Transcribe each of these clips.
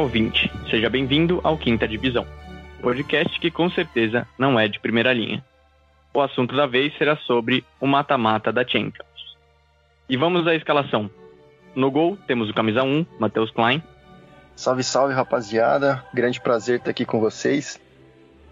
Ouvinte. Seja bem-vindo ao Quinta Divisão, podcast que com certeza não é de primeira linha. O assunto da vez será sobre o mata-mata da Champions. E vamos à escalação. No gol temos o camisa 1, Matheus Klein. Salve, salve, rapaziada. Grande prazer estar aqui com vocês.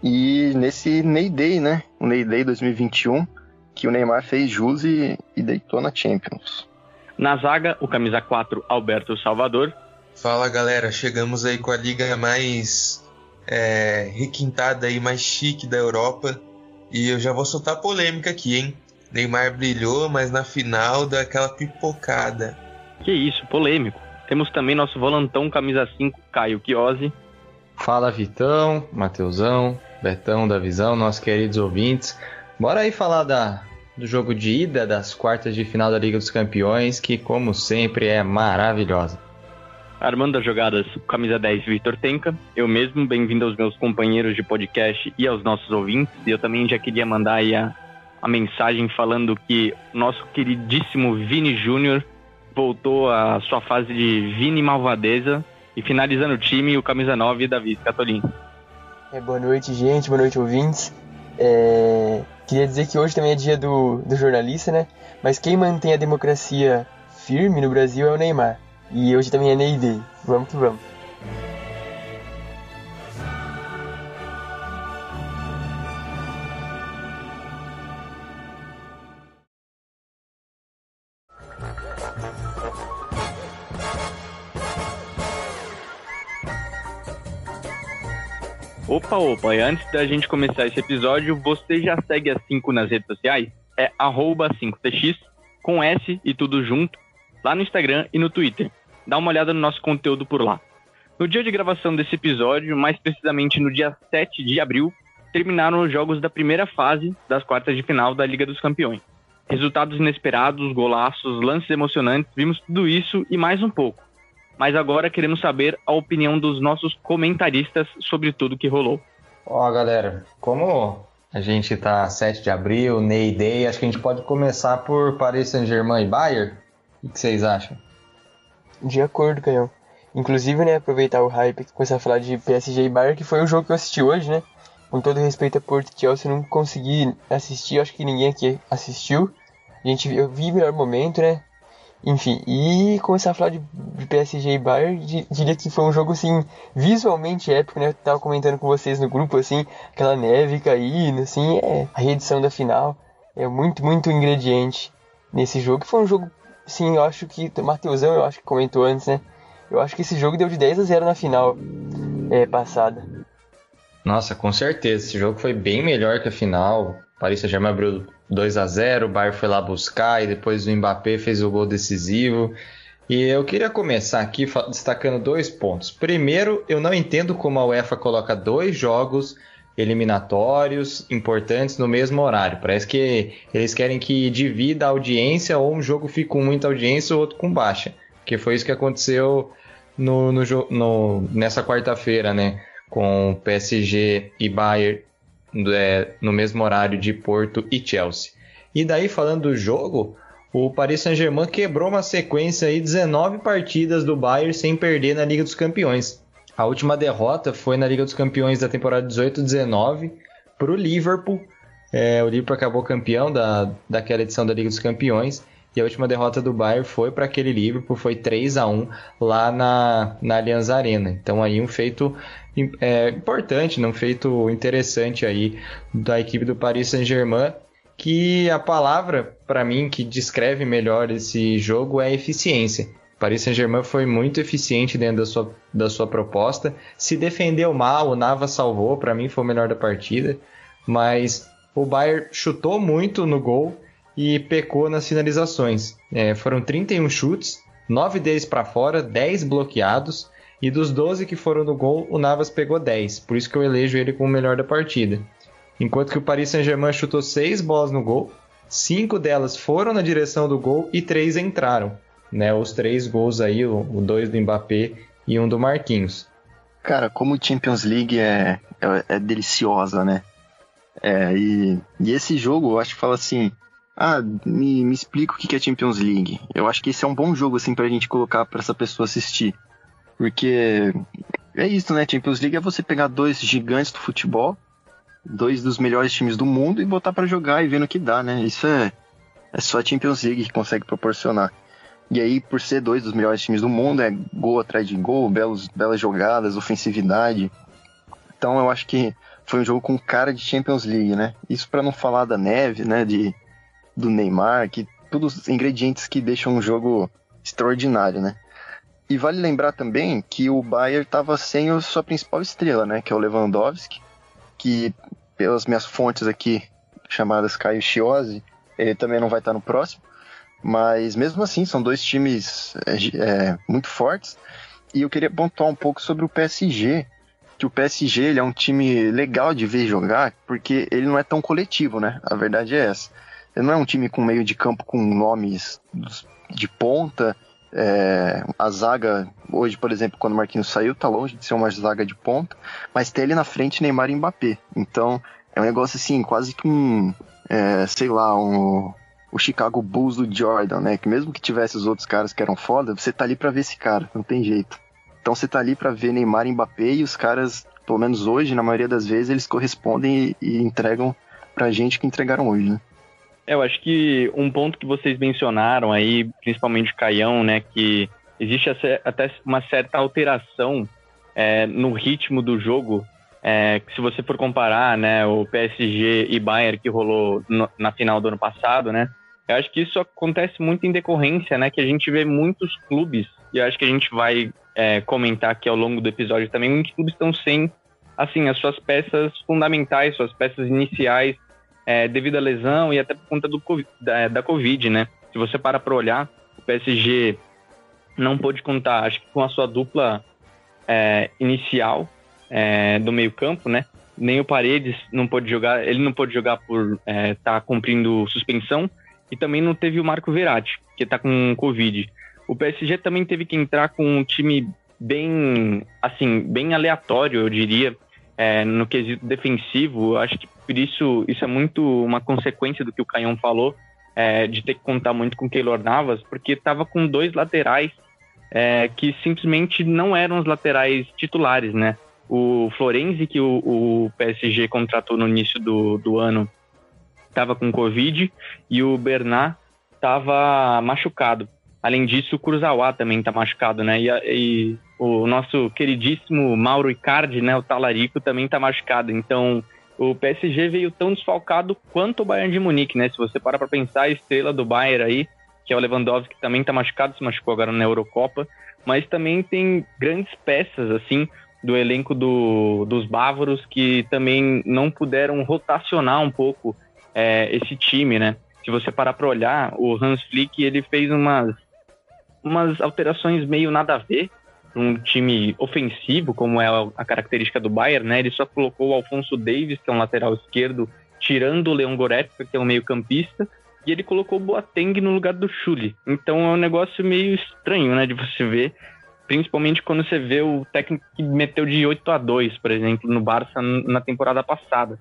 E nesse Ney Day, né? O Ney Day 2021, que o Neymar fez jus e, e deitou na Champions. Na zaga, o camisa 4, Alberto Salvador. Fala galera, chegamos aí com a liga mais é, requintada e mais chique da Europa. E eu já vou soltar polêmica aqui, hein? Neymar brilhou, mas na final deu aquela pipocada. Que isso, polêmico. Temos também nosso volantão camisa 5, Caio Chiosi. Fala Vitão, Mateusão, Betão da Visão, nossos queridos ouvintes. Bora aí falar da, do jogo de ida das quartas de final da Liga dos Campeões, que como sempre é maravilhosa. Armando as jogadas, camisa 10, Vitor Tenca. Eu mesmo, bem-vindo aos meus companheiros de podcast e aos nossos ouvintes. E eu também já queria mandar aí a, a mensagem falando que nosso queridíssimo Vini Júnior voltou à sua fase de Vini Malvadeza e finalizando o time, o camisa 9, Davi Scatolin. É, boa noite, gente. Boa noite, ouvintes. É, queria dizer que hoje também é dia do, do jornalista, né? Mas quem mantém a democracia firme no Brasil é o Neymar. E hoje também é Ney. Vamos que vamos. Opa, opa, e antes da gente começar esse episódio, você já segue a 5 nas redes sociais? É arroba 5tx, com S e tudo junto, lá no Instagram e no Twitter dá uma olhada no nosso conteúdo por lá. No dia de gravação desse episódio, mais precisamente no dia 7 de abril, terminaram os jogos da primeira fase das quartas de final da Liga dos Campeões. Resultados inesperados, golaços, lances emocionantes, vimos tudo isso e mais um pouco. Mas agora queremos saber a opinião dos nossos comentaristas sobre tudo que rolou. Ó, galera, como a gente tá 7 de abril, Ney Day, acho que a gente pode começar por Paris Saint-Germain e Bayern. O que vocês acham? De acordo, Canhão. Inclusive, né, aproveitar o hype e começar a falar de PSG e Bayern, que foi o jogo que eu assisti hoje, né? Com todo respeito a Porto e Chelsea, eu não consegui assistir, acho que ninguém aqui assistiu. A gente eu vi o melhor momento, né? Enfim, e começar a falar de, de PSG e Bayern, diria que foi um jogo, assim, visualmente épico, né? Eu tava comentando com vocês no grupo, assim, aquela neve caindo, assim, é, a reedição da final. É muito, muito ingrediente nesse jogo. Foi um jogo Sim, eu acho que. Mateusão, eu acho que comentou antes, né? Eu acho que esse jogo deu de 10 a 0 na final é, passada. Nossa, com certeza. Esse jogo foi bem melhor que a final. Paris Saint-Germain abriu 2 a 0 o Bayern foi lá buscar e depois o Mbappé fez o gol decisivo. E eu queria começar aqui destacando dois pontos. Primeiro, eu não entendo como a UEFA coloca dois jogos eliminatórios importantes no mesmo horário. Parece que eles querem que divida a audiência ou um jogo fique com muita audiência ou outro com baixa. Que foi isso que aconteceu no, no, no nessa quarta-feira, né? Com PSG e Bayern é, no mesmo horário de Porto e Chelsea. E daí, falando do jogo, o Paris Saint-Germain quebrou uma sequência aí 19 partidas do Bayern sem perder na Liga dos Campeões. A última derrota foi na Liga dos Campeões da temporada 18-19 para o Liverpool. É, o Liverpool acabou campeão da, daquela edição da Liga dos Campeões. E a última derrota do Bayern foi para aquele Liverpool, foi 3 a 1 lá na, na Allianz Arena. Então aí um feito é, importante, um feito interessante aí da equipe do Paris Saint-Germain, que a palavra para mim que descreve melhor esse jogo é eficiência. Paris Saint-Germain foi muito eficiente dentro da sua, da sua proposta. Se defendeu mal, o Navas salvou, para mim foi o melhor da partida. Mas o Bayern chutou muito no gol e pecou nas finalizações. É, foram 31 chutes, 9 deles para fora, 10 bloqueados. E dos 12 que foram no gol, o Navas pegou 10. Por isso que eu elejo ele como o melhor da partida. Enquanto que o Paris Saint-Germain chutou 6 bolas no gol, 5 delas foram na direção do gol e 3 entraram né? Os três gols aí, o, o dois do Mbappé e um do Marquinhos. Cara, como o Champions League é, é, é deliciosa, né? É, e, e esse jogo, eu acho que fala assim, ah, me, me explica o que é Champions League. Eu acho que esse é um bom jogo, assim, pra gente colocar pra essa pessoa assistir. Porque é isso, né? Champions League é você pegar dois gigantes do futebol, dois dos melhores times do mundo e botar para jogar e ver no que dá, né? Isso é, é só a Champions League que consegue proporcionar. E aí, por ser dois dos melhores times do mundo, é gol atrás de gol, belos, belas jogadas, ofensividade. Então eu acho que foi um jogo com cara de Champions League, né? Isso para não falar da neve, né? De, do Neymar, que todos ingredientes que deixam um jogo extraordinário, né? E vale lembrar também que o Bayern estava sem a sua principal estrela, né? Que é o Lewandowski, que pelas minhas fontes aqui, chamadas Caio Chiosi, ele também não vai estar no próximo. Mas mesmo assim, são dois times é, é, muito fortes. E eu queria pontuar um pouco sobre o PSG, que o PSG ele é um time legal de ver jogar, porque ele não é tão coletivo, né? A verdade é essa. Ele não é um time com meio de campo com nomes de ponta. É, a zaga, hoje, por exemplo, quando o Marquinhos saiu, tá longe de ser uma zaga de ponta, mas tem ele na frente Neymar e Mbappé. Então, é um negócio assim, quase que um, é, sei lá, um, o Chicago Bulls do Jordan, né? Que mesmo que tivesse os outros caras que eram foda, você tá ali para ver esse cara, não tem jeito. Então você tá ali para ver Neymar e Mbappé e os caras, pelo menos hoje, na maioria das vezes, eles correspondem e, e entregam pra gente que entregaram hoje, né? É, eu acho que um ponto que vocês mencionaram aí, principalmente o Caião, né, que existe até uma certa alteração é, no ritmo do jogo. É, se você for comparar, né, o PSG e Bayern que rolou no, na final do ano passado, né, eu acho que isso acontece muito em decorrência, né, que a gente vê muitos clubes e acho que a gente vai é, comentar aqui ao longo do episódio também, muitos clubes estão sem, assim, as suas peças fundamentais, suas peças iniciais é, devido à lesão e até por conta do, da, da Covid, né? Se você para para olhar, o PSG não pôde contar, acho que com a sua dupla é, inicial é, do meio campo, né? Nem o Paredes não pôde jogar, ele não pôde jogar por estar é, tá cumprindo suspensão e também não teve o Marco Verratti, que está com Covid. O PSG também teve que entrar com um time bem, assim, bem aleatório, eu diria, é, no quesito defensivo. Acho que por isso, isso é muito uma consequência do que o Canhão falou, é, de ter que contar muito com o Keylor Navas, porque estava com dois laterais é, que simplesmente não eram os laterais titulares, né? O Florenzi, que o, o PSG contratou no início do, do ano, estava com Covid, e o Bernat estava machucado. Além disso, o Kurzawa também está machucado, né? E, e, o nosso queridíssimo Mauro Icardi, né? O Talarico também está machucado. Então, o PSG veio tão desfalcado quanto o Bayern de Munique, né? Se você parar para pensar, a estrela do Bayern aí, que é o Lewandowski, também tá machucado, se machucou agora na Eurocopa, mas também tem grandes peças, assim, do elenco do, dos bávaros que também não puderam rotacionar um pouco é, esse time, né? Se você parar para olhar, o Hans Flick, ele fez umas, umas alterações meio nada a ver, um time ofensivo, como é a característica do Bayern, né? Ele só colocou o Alfonso Davis, que é um lateral esquerdo, tirando o Leon Goretzka, que é um meio-campista, e ele colocou o Boateng no lugar do Chuli. Então é um negócio meio estranho, né, de você ver, principalmente quando você vê o técnico que meteu de 8 a 2, por exemplo, no Barça na temporada passada.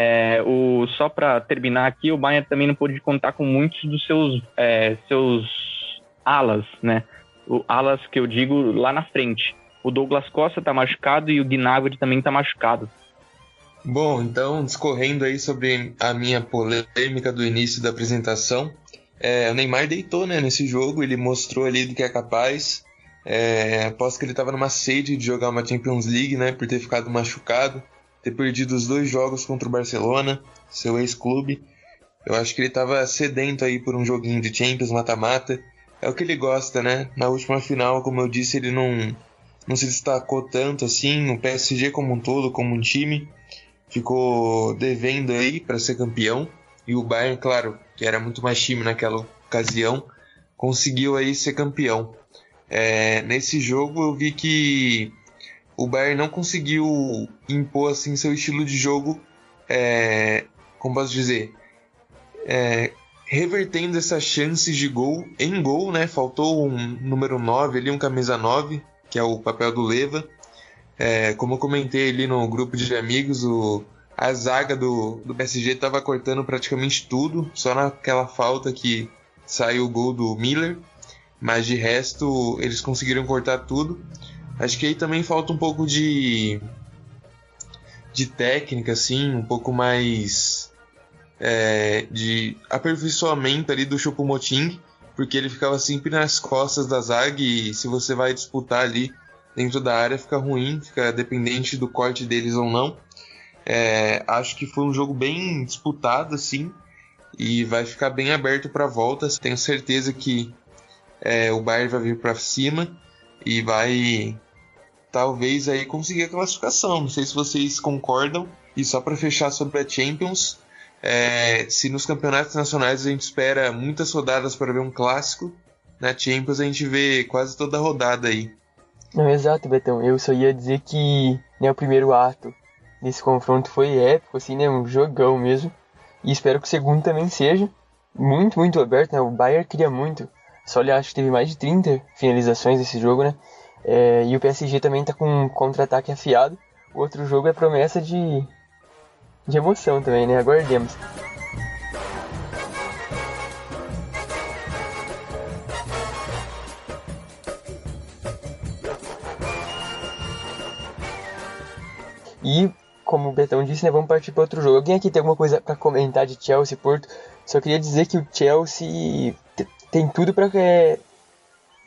É, o, só para terminar aqui, o Bayern também não pôde contar com muitos dos seus, é, seus alas, né? o alas que eu digo lá na frente. O Douglas Costa tá machucado e o Gnabry também tá machucado. Bom, então, discorrendo aí sobre a minha polêmica do início da apresentação, é, o Neymar deitou né, nesse jogo, ele mostrou ali do que é capaz. É, após que ele estava numa sede de jogar uma Champions League, né, por ter ficado machucado, ter perdido os dois jogos contra o Barcelona, seu ex-clube. Eu acho que ele estava sedento aí por um joguinho de Champions mata-mata é o que ele gosta, né? Na última final, como eu disse, ele não, não se destacou tanto assim. O PSG como um todo, como um time, ficou devendo aí para ser campeão. E o Bayern, claro, que era muito mais time naquela ocasião, conseguiu aí ser campeão. É, nesse jogo eu vi que o Bayern não conseguiu impor assim seu estilo de jogo, é, como posso dizer, é, revertendo essas chances de gol em gol, né? Faltou um número 9 ali, um camisa 9, que é o papel do Leva. É, como eu comentei ali no grupo de amigos, o, a zaga do, do PSG estava cortando praticamente tudo, só naquela falta que saiu o gol do Miller, mas de resto eles conseguiram cortar tudo. Acho que aí também falta um pouco de de técnica, assim, um pouco mais é, de aperfeiçoamento ali do Choupo-Moting, porque ele ficava sempre nas costas da zaga e se você vai disputar ali dentro da área fica ruim, fica dependente do corte deles ou não. É, acho que foi um jogo bem disputado, assim, e vai ficar bem aberto para a volta. Tenho certeza que é, o Bayern vai vir para cima e vai talvez aí conseguir a classificação. Não sei se vocês concordam. E só para fechar sobre a Champions, é, se nos campeonatos nacionais a gente espera muitas rodadas para ver um clássico, na Champions a gente vê quase toda a rodada aí. Não, exato, Betão. Eu só ia dizer que né, o primeiro ato desse confronto foi épico, assim, né? Um jogão mesmo. E espero que o segundo também seja muito, muito aberto, né? O Bayern queria muito. Só ele acho que teve mais de 30 finalizações nesse jogo, né? É, e o PSG também tá com um contra-ataque afiado. O outro jogo é promessa de, de emoção também, né? Aguardemos. E, como o Betão disse, né, vamos partir para outro jogo. Alguém aqui tem alguma coisa para comentar de Chelsea Porto? Só queria dizer que o Chelsea tem tudo para é,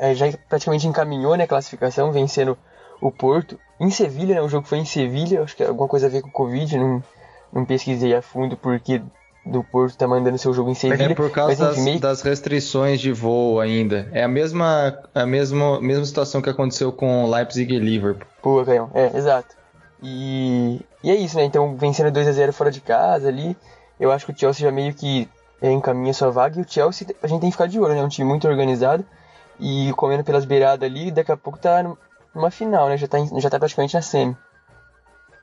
é, já praticamente encaminhou né, a classificação, vencendo o Porto. Em Sevilha, né, o jogo foi em Sevilha, acho que é alguma coisa a ver com o Covid, não, não pesquisei a fundo porque do Porto tá mandando seu jogo em Sevilha. É por causa mas, enfim, das, das, restrições de voo ainda. É a mesma, a mesma, mesma situação que aconteceu com Leipzig e Liverpool. Pô, Caião, é, exato. E, e é isso, né? Então, vencendo 2 a 0 fora de casa ali, eu acho que o Chelsea já meio que é, encaminha sua vaga. E o Chelsea, a gente tem que ficar de olho, né? É um time muito organizado e comendo pelas beiradas ali, daqui a pouco tá numa final, né? Já tá, já tá praticamente na semi.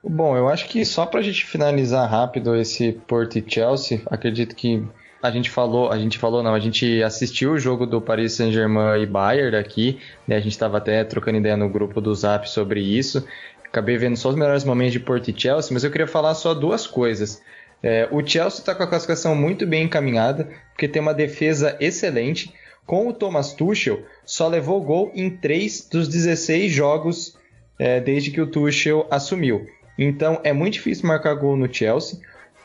Bom, eu acho que só pra gente finalizar rápido esse Porto e Chelsea, acredito que a gente falou, a gente falou não, a gente assistiu o jogo do Paris Saint-Germain e Bayern aqui, né? A gente estava até trocando ideia no grupo do Zap sobre isso. Acabei vendo só os melhores momentos de Porto e Chelsea, mas eu queria falar só duas coisas. É, o Chelsea está com a classificação muito bem encaminhada, porque tem uma defesa excelente. Com o Thomas Tuchel, só levou gol em 3 dos 16 jogos é, desde que o Tuchel assumiu. Então é muito difícil marcar gol no Chelsea.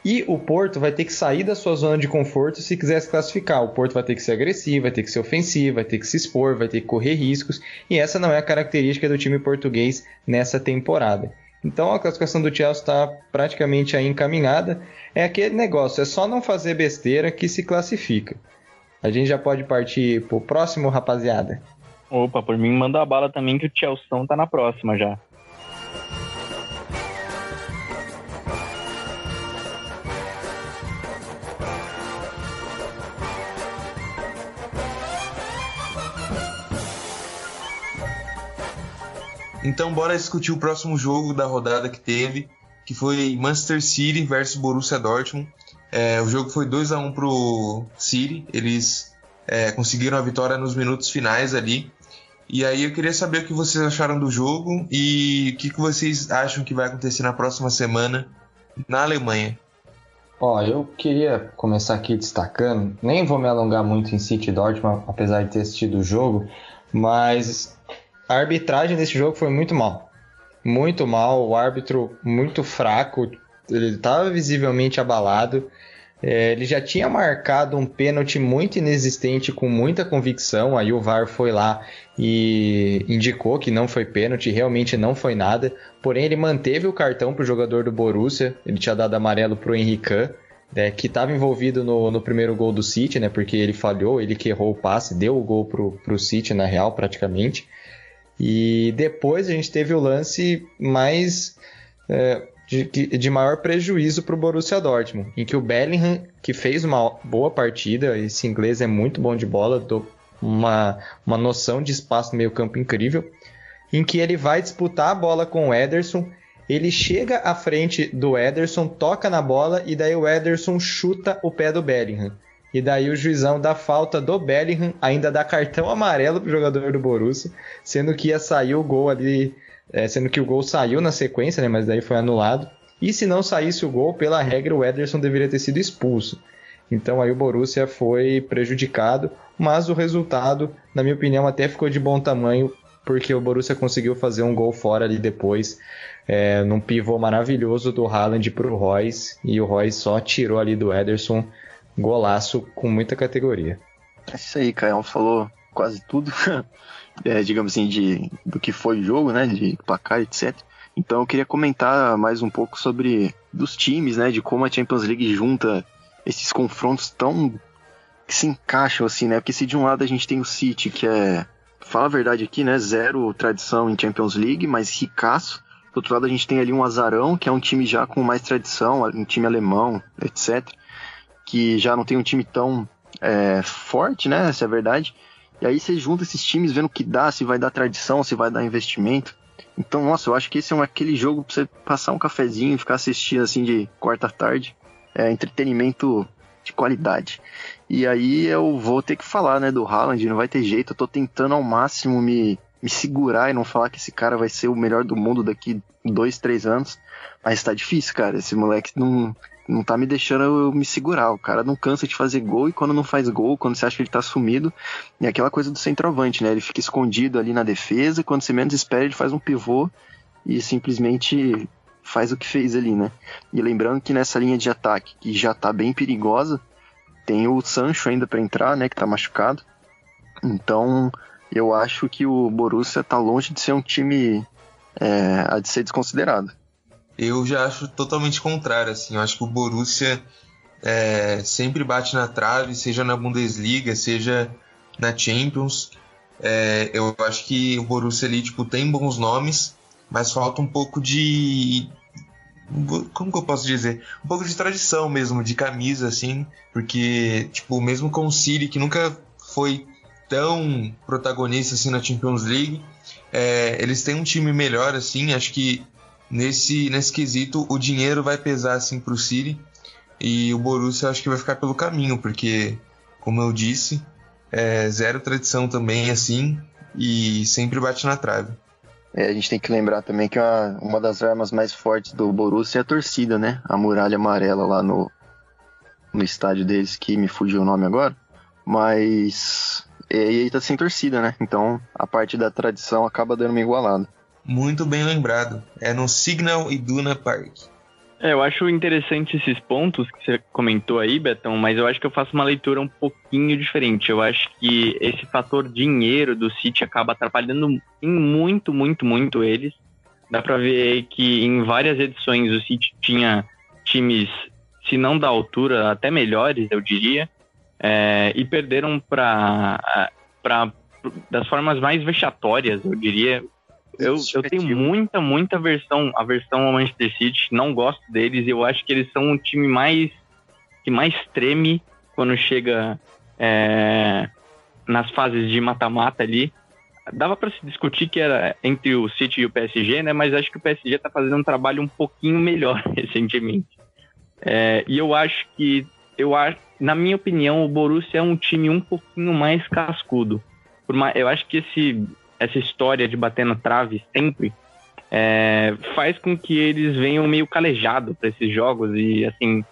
E o Porto vai ter que sair da sua zona de conforto se quiser se classificar. O Porto vai ter que ser agressivo, vai ter que ser ofensivo, vai ter que se expor, vai ter que correr riscos. E essa não é a característica do time português nessa temporada. Então a classificação do Chelsea está praticamente aí encaminhada. É aquele negócio, é só não fazer besteira que se classifica. A gente já pode partir pro próximo, rapaziada. Opa, por mim manda a bala também que o Chelsea tá na próxima já. Então bora discutir o próximo jogo da rodada que teve, que foi Manchester City versus Borussia Dortmund. É, o jogo foi 2 a 1 pro City, eles é, conseguiram a vitória nos minutos finais ali. E aí eu queria saber o que vocês acharam do jogo e o que, que vocês acham que vai acontecer na próxima semana na Alemanha. Ó, eu queria começar aqui destacando, nem vou me alongar muito em City Dortmund, apesar de ter assistido o jogo, mas a arbitragem desse jogo foi muito mal. Muito mal, o árbitro muito fraco, ele estava visivelmente abalado. É, ele já tinha marcado um pênalti muito inexistente com muita convicção. Aí o VAR foi lá e indicou que não foi pênalti, realmente não foi nada. Porém, ele manteve o cartão para o jogador do Borussia. Ele tinha dado amarelo para o Henrique, né, que estava envolvido no, no, primeiro gol do City, né, porque ele falhou, ele que errou o passe, deu o gol para o City na real praticamente. E depois a gente teve o lance mais é, de, de, maior prejuízo para o Borussia Dortmund, em que o Bellingham, que fez uma boa partida, esse inglês é muito bom de bola, do, uma, uma noção de espaço no meio campo incrível, em que ele vai disputar a bola com o Ederson, ele chega à frente do Ederson, toca na bola e daí o Ederson chuta o pé do Bellingham. E daí o juizão dá falta do Bellingham, ainda dá cartão amarelo pro jogador do Borussia, sendo que ia sair o gol ali, é, sendo que o gol saiu na sequência, né, mas daí foi anulado. E se não saísse o gol, pela regra o Ederson deveria ter sido expulso. Então aí o Borussia foi prejudicado, mas o resultado, na minha opinião, até ficou de bom tamanho porque o Borussia conseguiu fazer um gol fora ali depois, é, num pivô maravilhoso do Haaland pro Royce, e o Royce só tirou ali do Ederson, golaço com muita categoria. É isso aí, Caio falou quase tudo, é, digamos assim, de, do que foi o jogo, né, de placar, etc. Então eu queria comentar mais um pouco sobre dos times, né, de como a Champions League junta esses confrontos tão que se encaixam assim, né? Porque se de um lado a gente tem o City, que é, fala a verdade aqui, né, zero tradição em Champions League, mas ricaço. Do outro lado a gente tem ali um Azarão, que é um time já com mais tradição, um time alemão, etc. Que já não tem um time tão é, forte, né? Essa é a verdade. E aí você junta esses times vendo o que dá, se vai dar tradição, se vai dar investimento. Então, nossa, eu acho que esse é um, aquele jogo pra você passar um cafezinho e ficar assistindo assim de quarta tarde. É entretenimento de qualidade. E aí eu vou ter que falar, né, do Haaland, não vai ter jeito. Eu tô tentando ao máximo me, me segurar e não falar que esse cara vai ser o melhor do mundo daqui dois, três anos. Mas tá difícil, cara. Esse moleque não, não tá me deixando eu me segurar. O cara não cansa de fazer gol e quando não faz gol, quando você acha que ele tá sumido, é aquela coisa do centroavante, né? Ele fica escondido ali na defesa, quando você menos espera, ele faz um pivô e simplesmente faz o que fez ali, né? E lembrando que nessa linha de ataque, que já tá bem perigosa, tem o Sancho ainda para entrar, né, que tá machucado. Então, eu acho que o Borussia tá longe de ser um time é, a de ser desconsiderado. Eu já acho totalmente contrário, assim. Eu acho que o Borussia é, sempre bate na trave, seja na Bundesliga, seja na Champions. É, eu acho que o Borussia ali, tipo, tem bons nomes, mas falta um pouco de. Como que eu posso dizer? Um pouco de tradição mesmo, de camisa, assim, porque, tipo, mesmo com o City, que nunca foi tão protagonista assim na Champions League, é, eles têm um time melhor, assim, acho que nesse, nesse quesito o dinheiro vai pesar assim pro City e o Borussia acho que vai ficar pelo caminho, porque, como eu disse, é zero tradição também assim e sempre bate na trave. É, a gente tem que lembrar também que uma, uma das armas mais fortes do Borussia é a torcida, né? A muralha amarela lá no, no estádio deles, que me fugiu o nome agora. Mas. E aí tá sem torcida, né? Então a parte da tradição acaba dando uma igualada. Muito bem lembrado. É no Signal Iduna Park. É, eu acho interessante esses pontos que você comentou aí, Betão, mas eu acho que eu faço uma leitura um pouquinho diferente. Eu acho que esse fator dinheiro do City acaba atrapalhando em muito, muito, muito eles. Dá pra ver que em várias edições o City tinha times, se não da altura, até melhores, eu diria, é, e perderam para das formas mais vexatórias, eu diria, eu, eu tenho muita, muita versão, a versão ao Manchester City, não gosto deles, eu acho que eles são um time mais que mais treme quando chega é, nas fases de mata-mata ali. Dava para se discutir que era entre o City e o PSG, né? Mas acho que o PSG tá fazendo um trabalho um pouquinho melhor recentemente. É, e eu acho que, eu acho, na minha opinião, o Borussia é um time um pouquinho mais cascudo. Uma, eu acho que esse essa história de bater na trave sempre, é, faz com que eles venham meio calejado para esses jogos e, assim,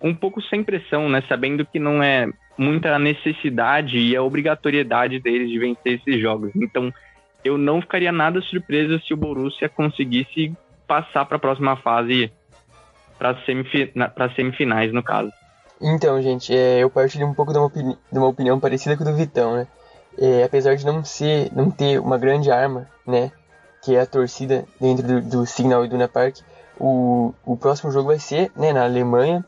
um pouco sem pressão, né? Sabendo que não é muita necessidade e a obrigatoriedade deles de vencer esses jogos. Então, eu não ficaria nada surpreso se o Borussia conseguisse passar para a próxima fase, para semifi semifinais, no caso. Então, gente, é, eu partilho um pouco de uma, de uma opinião parecida com a do Vitão, né? É, apesar de não ser, não ter uma grande arma, né, que é a torcida dentro do, do Signal Iduna Park, o, o próximo jogo vai ser, né, na Alemanha,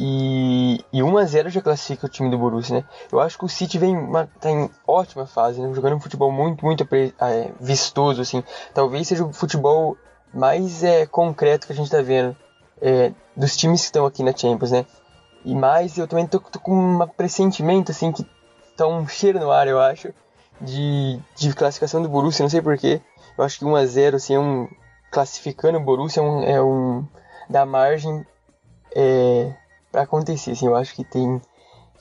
e, e 1 a 0 já classifica o time do Borussia, né? Eu acho que o City vem uma, tá em ótima fase, né? Jogando um futebol muito, muito é, vistoso, assim. Talvez seja o futebol mais é, concreto que a gente tá vendo é, dos times que estão aqui na Champions, né? E mais, eu também tô, tô com um pressentimento, assim, que tá um cheiro no ar, eu acho, de, de classificação do Borussia, não sei porquê. Eu acho que 1x0, assim, é um, classificando o Borussia é um, é um da margem é, para acontecer, assim, eu acho que tem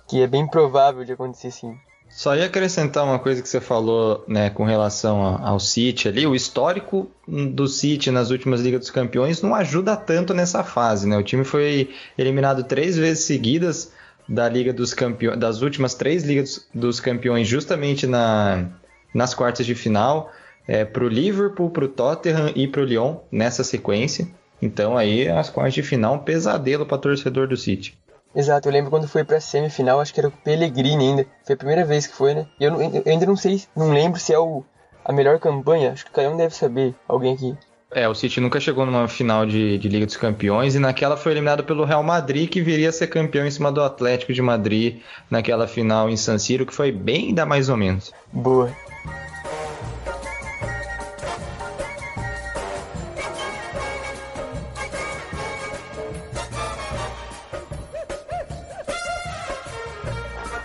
que é bem provável de acontecer sim. Só ia acrescentar uma coisa que você falou, né, com relação ao City ali, o histórico do City nas últimas Ligas dos Campeões não ajuda tanto nessa fase, né? O time foi eliminado três vezes seguidas da Liga dos Campeões, das últimas três Ligas dos Campeões, justamente na, nas quartas de final. é, para o Liverpool, para o Tottenham e para o Lyon nessa sequência. Então aí as quartas de final um pesadelo para torcedor do City. Exato, eu lembro quando foi pra semifinal, acho que era o Pellegrini ainda. Foi a primeira vez que foi, né? E eu, eu ainda não sei, não lembro se é o, a melhor campanha. Acho que cada um deve saber, alguém aqui. É, o City nunca chegou numa final de, de, Liga dos Campeões e naquela foi eliminado pelo Real Madrid, que viria a ser campeão em cima do Atlético de Madrid naquela final em San Siro, que foi bem da mais ou menos. Boa.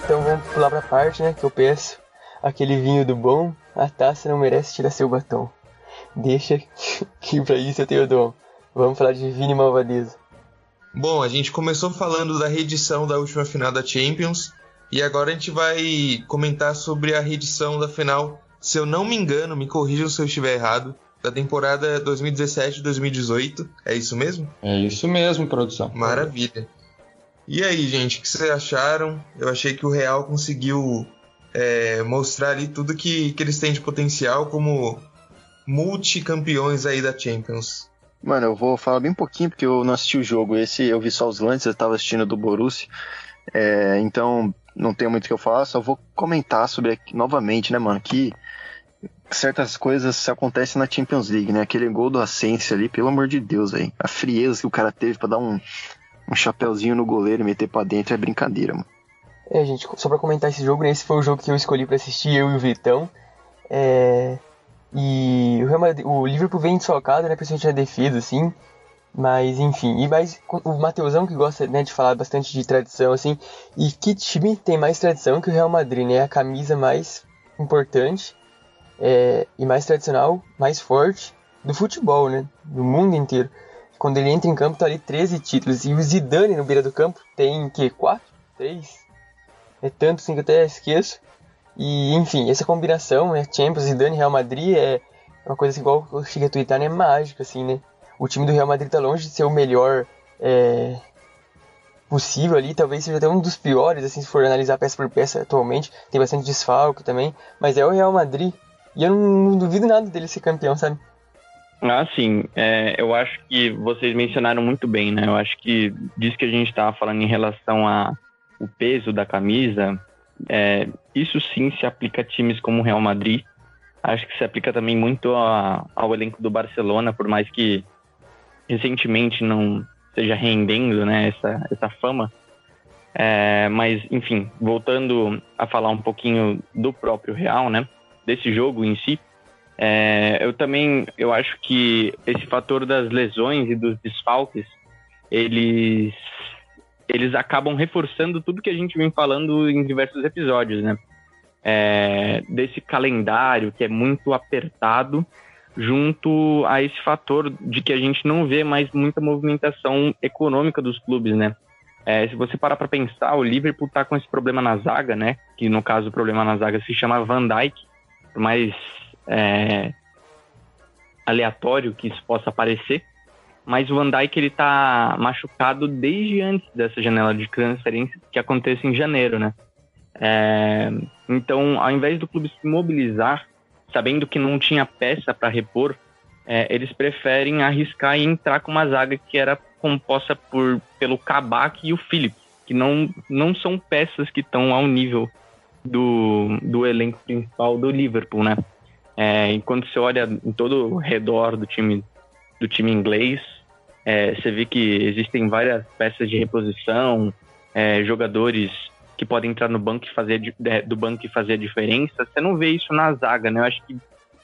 Então vamos pular pra parte, né? Que eu peço aquele vinho do bom, a taça não merece tirar seu batom. Deixa que pra isso eu tenho dom. Vamos falar de Vini Malvadeza. Bom, a gente começou falando da reedição da última final da Champions e agora a gente vai comentar sobre a reedição da final, se eu não me engano, me corrijam se eu estiver errado, da temporada 2017-2018. É isso mesmo? É isso mesmo, produção. Maravilha. E aí, gente, o que vocês acharam? Eu achei que o Real conseguiu é, mostrar ali tudo que, que eles têm de potencial como multicampeões aí da Champions. Mano, eu vou falar bem pouquinho porque eu não assisti o jogo. Esse eu vi só os lances, eu tava assistindo do Borussia. É, então não tenho muito o que eu falar, só vou comentar sobre novamente, né, mano, que certas coisas acontecem na Champions League, né? Aquele gol do Asensio ali, pelo amor de Deus, aí. A frieza que o cara teve para dar um, um chapéuzinho no goleiro e meter para dentro é brincadeira, mano. É, gente, só pra comentar esse jogo, né? Esse foi o jogo que eu escolhi para assistir, eu e o Vitão. É... E o, Real Madrid, o Liverpool vem desfalcado, né? Principalmente na defesa, assim. Mas, enfim. E mais o Mateusão, que gosta né, de falar bastante de tradição, assim. E que time tem mais tradição que o Real Madrid, né? A camisa mais importante é, e mais tradicional, mais forte do futebol, né? Do mundo inteiro. Quando ele entra em campo, tá ali 13 títulos. E o Zidane no beira do campo tem, que 4? 3? É tanto assim que eu até esqueço. E, enfim, essa combinação, né, Champions e Dani Real Madrid é uma coisa assim, igual eu cheguei a twittar, né, mágica, assim, né? O time do Real Madrid tá longe de ser o melhor é, possível ali, talvez seja até um dos piores, assim, se for analisar peça por peça atualmente. Tem bastante desfalque também, mas é o Real Madrid. E eu não, não duvido nada dele ser campeão, sabe? Ah, sim. É, eu acho que vocês mencionaram muito bem, né? Eu acho que disso que a gente estava falando em relação a o peso da camisa, é, isso sim se aplica a times como o Real Madrid. Acho que se aplica também muito a, ao elenco do Barcelona, por mais que recentemente não esteja rendendo né, essa, essa fama. É, mas, enfim, voltando a falar um pouquinho do próprio Real, né, desse jogo em si, é, eu também eu acho que esse fator das lesões e dos desfalques, eles eles acabam reforçando tudo que a gente vem falando em diversos episódios, né? É, desse calendário que é muito apertado, junto a esse fator de que a gente não vê mais muita movimentação econômica dos clubes, né? É, se você parar para pensar, o Liverpool tá com esse problema na zaga, né? Que no caso o problema na zaga se chama Van Dijk, por mais é, aleatório que isso possa parecer mas o Van Dijk ele tá machucado desde antes dessa janela de transferência que acontece em janeiro, né? É, então, ao invés do clube se mobilizar, sabendo que não tinha peça para repor, é, eles preferem arriscar e entrar com uma zaga que era composta por pelo Kabak e o Phillips, que não, não são peças que estão ao nível do, do elenco principal do Liverpool, né? É, enquanto você olha em todo o redor do time do time inglês. É, você vê que existem várias peças de reposição, é, jogadores que podem entrar no banco e fazer do banco e fazer a diferença. Você não vê isso na zaga, né? Eu acho que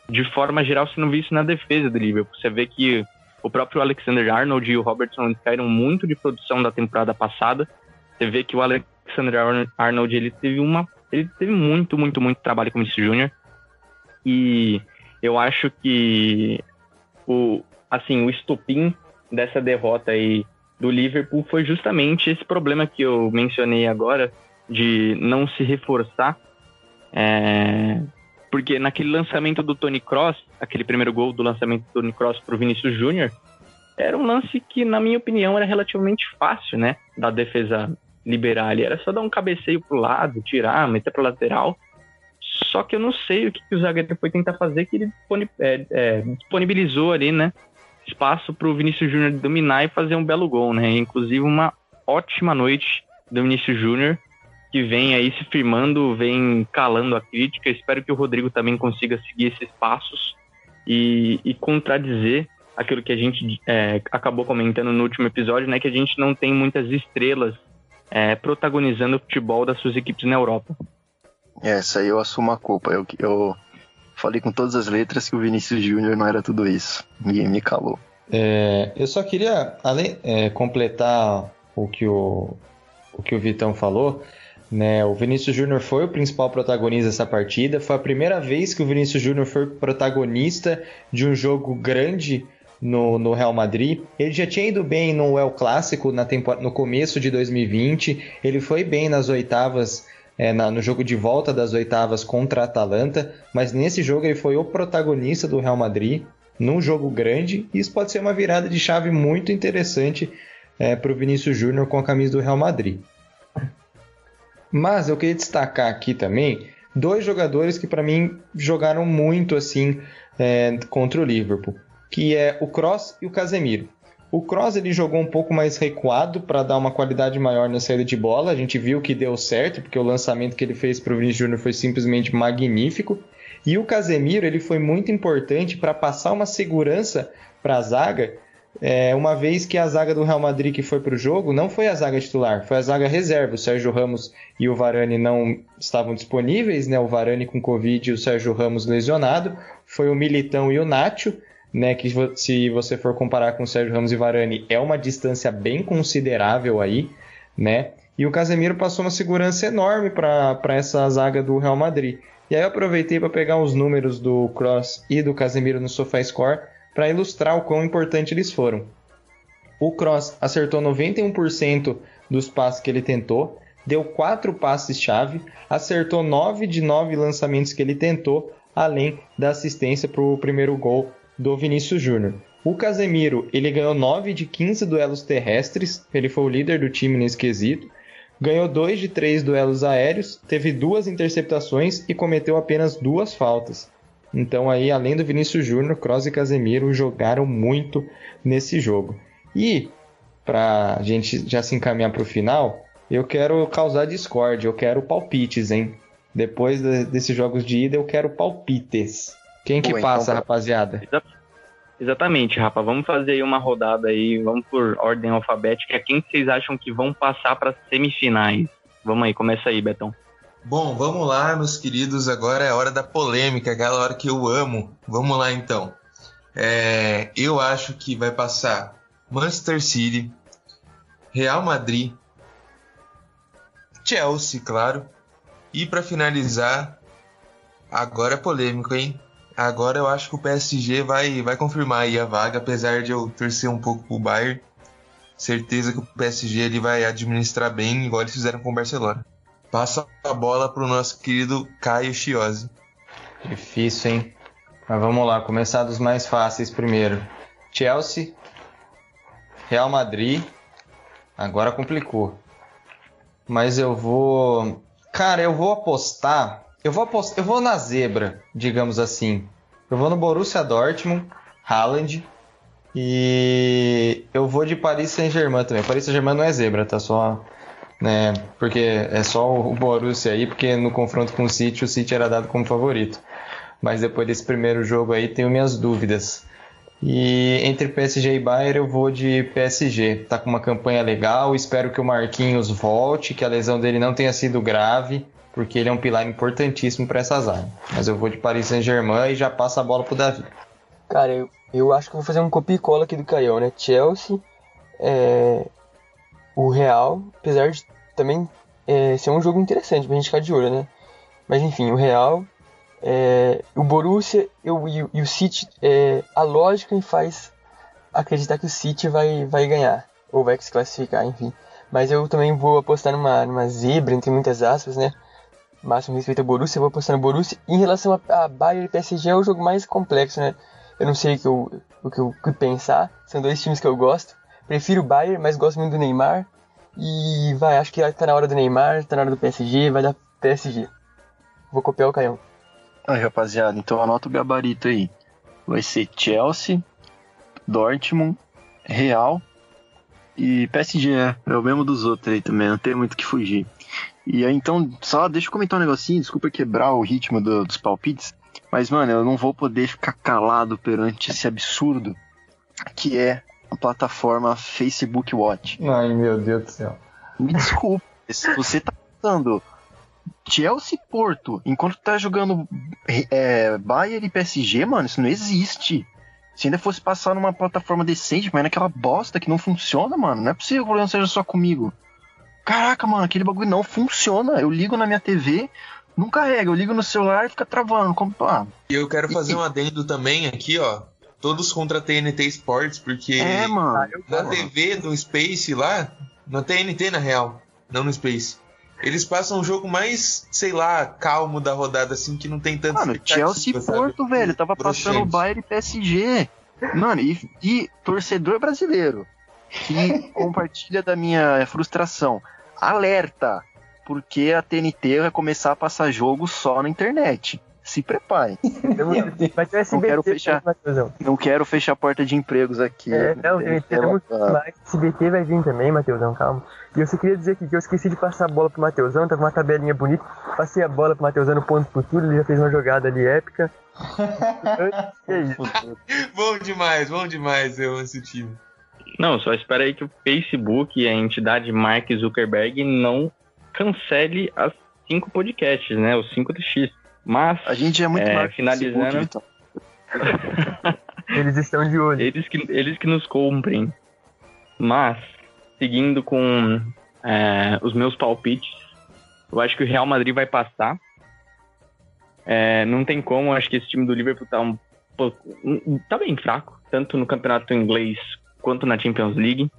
de forma geral você não vê isso na defesa do Liverpool. Você vê que o próprio Alexander Arnold e o Robertson caíram muito de produção da temporada passada. Você vê que o Alexander Arnold ele teve uma ele teve muito, muito, muito trabalho como esse Júnior. E eu acho que o, assim, o estopim dessa derrota aí do Liverpool foi justamente esse problema que eu mencionei agora de não se reforçar. É, porque naquele lançamento do Tony Cross, aquele primeiro gol do lançamento do Tony Cross para o Vinícius Júnior, era um lance que, na minha opinião, era relativamente fácil, né? Da defesa liberar ali. Era só dar um cabeceio pro lado, tirar, meter para lateral. Só que eu não sei o que, que o zagueiro foi tentar fazer, que ele é, é, disponibilizou ali, né? Espaço para o Vinícius Júnior dominar e fazer um belo gol, né? Inclusive uma ótima noite do Vinícius Júnior, que vem aí se firmando, vem calando a crítica. Espero que o Rodrigo também consiga seguir esses passos e, e contradizer aquilo que a gente é, acabou comentando no último episódio, né? Que a gente não tem muitas estrelas é, protagonizando o futebol das suas equipes na Europa. Essa aí eu assumo a culpa. Eu, eu falei com todas as letras que o Vinícius Júnior não era tudo isso. Ninguém me calou. É, eu só queria além, é, completar o que o, o que o Vitão falou. Né, o Vinícius Júnior foi o principal protagonista dessa partida. Foi a primeira vez que o Vinícius Júnior foi protagonista de um jogo grande no, no, Real Madrid. Ele já tinha ido bem no El Clássico no começo de 2020. Ele foi bem nas oitavas, é, na, no jogo de volta das oitavas contra a Atalanta. Mas nesse jogo ele foi o protagonista do Real Madrid num jogo grande. E isso pode ser uma virada de chave muito interessante é, para o Vinícius Júnior com a camisa do Real Madrid. Mas eu queria destacar aqui também dois jogadores que para mim jogaram muito assim é, contra o Liverpool, que é o Cross e o Casemiro. O Cross ele jogou um pouco mais recuado para dar uma qualidade maior na saída de bola. A gente viu que deu certo, porque o lançamento que ele fez para o Vinícius Júnior foi simplesmente magnífico. E o Casemiro ele foi muito importante para passar uma segurança para a zaga é, uma vez que a zaga do Real Madrid que foi para o jogo não foi a zaga titular, foi a zaga reserva. O Sérgio Ramos e o Varane não estavam disponíveis, né? O Varane com Covid e o Sérgio Ramos lesionado. Foi o Militão e o Nacho, né? Que se você for comparar com Sérgio Ramos e Varane, é uma distância bem considerável aí, né? E o Casemiro passou uma segurança enorme para essa zaga do Real Madrid. E aí eu aproveitei para pegar os números do Cross e do Casemiro no SofaScore para ilustrar o quão importante eles foram. O Cross acertou 91% dos passes que ele tentou, deu 4 passes-chave, acertou 9 de 9 lançamentos que ele tentou, além da assistência para o primeiro gol do Vinícius Júnior. O Casemiro ele ganhou 9 de 15 duelos terrestres, ele foi o líder do time nesse quesito. Ganhou 2 de 3 duelos aéreos, teve duas interceptações e cometeu apenas duas faltas. Então aí, além do Vinícius Júnior, Kroos e Casemiro jogaram muito nesse jogo. E para a gente já se encaminhar para o final, eu quero causar discórdia, eu quero palpites, hein? Depois de, desses jogos de ida, eu quero palpites. Quem que Pô, então passa, então... rapaziada? Exatamente, Rafa. Vamos fazer aí uma rodada aí, vamos por ordem alfabética. Quem vocês acham que vão passar para semifinais? Vamos aí, começa aí, Betão. Bom, vamos lá, meus queridos. Agora é a hora da polêmica, aquela hora que eu amo. Vamos lá, então. É, eu acho que vai passar Manchester City, Real Madrid, Chelsea, claro. E para finalizar, agora é polêmico, hein? Agora eu acho que o PSG vai, vai confirmar aí a vaga, apesar de eu torcer um pouco pro Bayern. Certeza que o PSG ele vai administrar bem, igual eles fizeram com o Barcelona. Passa a bola pro nosso querido Caio Chiosi. Difícil, hein? Mas vamos lá, começar dos mais fáceis primeiro. Chelsea, Real Madrid. Agora complicou. Mas eu vou. Cara, eu vou apostar. Eu vou apostar. Eu vou na zebra, digamos assim. Eu vou no Borussia Dortmund, Haaland. E eu vou de Paris Saint-Germain também. Paris Saint-Germain não é zebra, tá? Só né? Porque é só o Borussia aí, porque no confronto com o City, o City era dado como favorito. Mas depois desse primeiro jogo aí, tenho minhas dúvidas. E entre PSG e Bayern, eu vou de PSG. Tá com uma campanha legal, espero que o Marquinhos volte, que a lesão dele não tenha sido grave, porque ele é um pilar importantíssimo para essa zaga. Mas eu vou de Paris Saint-Germain e já passo a bola pro Davi. Cara, eu, eu acho que vou fazer um copia e cola aqui do Caio, né? Chelsea, é, o Real, apesar de também é, ser um jogo interessante pra gente ficar de olho, né? Mas enfim, o Real, é, o Borussia e, e o City, é, a lógica me faz acreditar que o City vai, vai ganhar, ou vai se classificar, enfim. Mas eu também vou apostar numa, numa zebra, entre muitas aspas, né? Máximo respeito ao Borussia, eu vou apostar no Borussia. Em relação a, a Bayern e PSG, é o jogo mais complexo, né? Eu não sei o que eu, o que eu que pensar, são dois times que eu gosto. Prefiro o Bayern, mas gosto muito do Neymar. E vai, acho que tá na hora do Neymar, tá na hora do PSG, vai dar PSG. Vou copiar o Caião. Aí, rapaziada, então anota o gabarito aí. Vai ser Chelsea, Dortmund, Real e PSG, é. É o mesmo dos outros aí também, não tem muito o que fugir. E aí, então, só deixa eu comentar um negocinho, desculpa quebrar o ritmo do- dos palpites, mas, mano, eu não vou poder ficar calado perante esse absurdo que é a plataforma Facebook Watch. Ai, meu Deus do céu. Me desculpa, se você tá passando Chelsea Porto enquanto tá jogando é, Bayern e PSG, mano, isso não existe. Se ainda fosse passar numa plataforma decente, mas naquela bosta que não funciona, mano, não é possível que o problema seja só comigo. Caraca, mano, aquele bagulho não funciona. Eu ligo na minha TV, não carrega, eu ligo no celular e fica travando. Como, ah, E eu quero fazer um adendo também aqui, ó. Todos contra a TNT Sports, porque é, mano. na TV do Space lá, na TNT na real, não no Space. Eles passam o jogo mais, sei lá, calmo da rodada, assim, que não tem tanto Mano, Chelsea e Porto, velho, tava passando o Bayern e PSG. Mano, e, e torcedor brasileiro que compartilha da minha frustração. Alerta, porque a TNT vai começar a passar jogo só na internet. Se prepare. SBT, Não quero fechar. Matheusão. Não quero fechar a porta de empregos aqui. É, não, tem, temos Ah, mais. SBT vai vir também, Matheusão, calma. E eu só queria dizer aqui que eu esqueci de passar a bola pro Matheusão, tava uma tabelinha bonita. Passei a bola pro Matheusão no ponto tudo, ele já fez uma jogada ali épica. E é isso. Bom demais, bom demais, eu esse time. Não, só espera aí que o Facebook e a entidade Mark Zuckerberg não cancele as cinco podcasts, né? Os 5DX. Mas A gente é muito É, finalizando. Facebook, Vitão. Eles estão de olho. eles que, eles que nos cumprem. Mas, seguindo com é, os meus palpites, eu acho que o Real Madrid vai passar. É, não tem como, acho que esse time do Liverpool tá um pouco. tá bem fraco, tanto no campeonato inglês quanto na Champions League.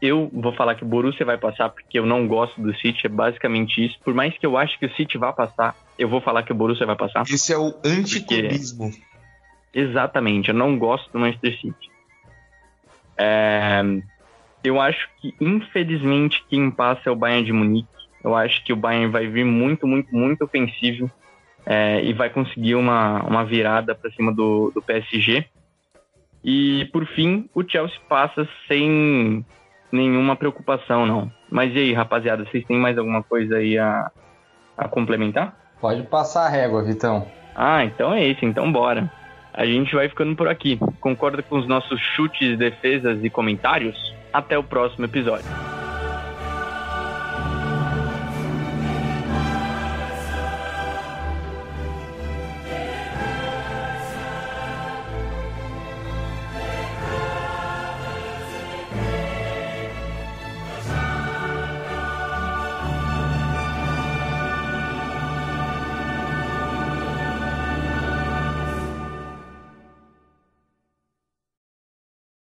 Eu vou falar que o Borussia vai passar porque eu não gosto do City, é basicamente isso. Por mais que eu acho que o City vá passar, eu vou falar que o Borussia vai passar. Esse é o anticlubismo. Exatamente, eu não gosto do Manchester City. É, eu acho que, infelizmente, quem passa é o Bayern de Munique. Eu acho que o Bayern vai vir muito, muito, muito ofensivo é, e vai conseguir uma, uma virada para cima do, do PSG. E, por fim, o Chelsea passa sem nenhuma preocupação, não. Mas e aí, rapaziada, vocês têm mais alguma coisa aí a, a complementar? Pode passar a régua, Vitão. Ah, então é isso, então bora. A gente vai ficando por aqui. Concorda com os nossos chutes, defesas e comentários? Até o próximo episódio.